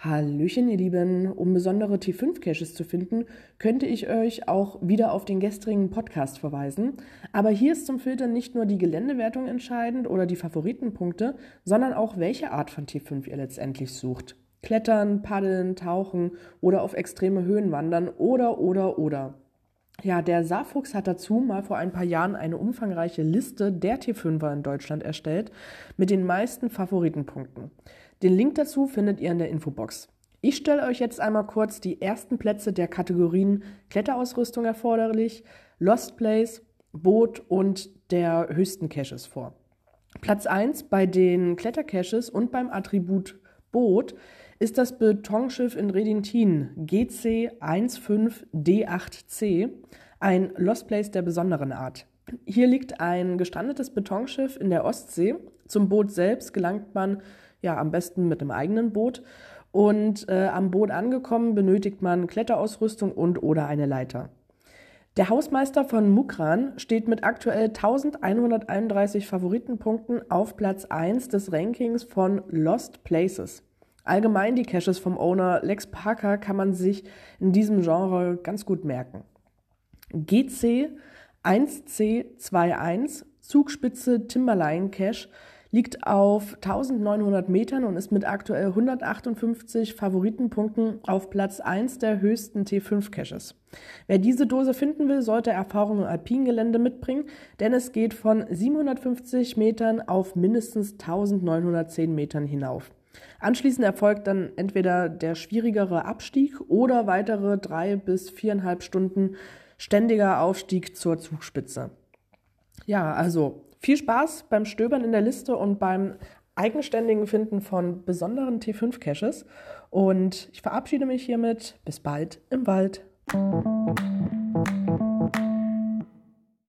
Hallöchen, ihr Lieben. Um besondere T5-Caches zu finden, könnte ich euch auch wieder auf den gestrigen Podcast verweisen. Aber hier ist zum Filtern nicht nur die Geländewertung entscheidend oder die Favoritenpunkte, sondern auch welche Art von T5 ihr letztendlich sucht. Klettern, paddeln, tauchen oder auf extreme Höhen wandern oder, oder, oder. Ja, der Saarfuchs hat dazu mal vor ein paar Jahren eine umfangreiche Liste der T5er in Deutschland erstellt mit den meisten Favoritenpunkten. Den Link dazu findet ihr in der Infobox. Ich stelle euch jetzt einmal kurz die ersten Plätze der Kategorien Kletterausrüstung erforderlich, Lost Place, Boot und der höchsten Caches vor. Platz 1 bei den Klettercaches und beim Attribut Boot ist das Betonschiff in Redintin GC 15D8C, ein Lost Place der besonderen Art. Hier liegt ein gestrandetes Betonschiff in der Ostsee. Zum Boot selbst gelangt man ja am besten mit einem eigenen Boot. Und äh, am Boot angekommen benötigt man Kletterausrüstung und oder eine Leiter. Der Hausmeister von Mukran steht mit aktuell 1131 Favoritenpunkten auf Platz 1 des Rankings von Lost Places. Allgemein die Caches vom Owner Lex Parker kann man sich in diesem Genre ganz gut merken. GC 1C21 Zugspitze Timberline Cache liegt auf 1900 Metern und ist mit aktuell 158 Favoritenpunkten auf Platz 1 der höchsten T5 Caches. Wer diese Dose finden will, sollte Erfahrung im Alpingelände mitbringen, denn es geht von 750 Metern auf mindestens 1910 Metern hinauf. Anschließend erfolgt dann entweder der schwierigere Abstieg oder weitere drei bis viereinhalb Stunden ständiger Aufstieg zur Zugspitze. Ja, also viel Spaß beim Stöbern in der Liste und beim eigenständigen Finden von besonderen T5-Caches. Und ich verabschiede mich hiermit. Bis bald im Wald.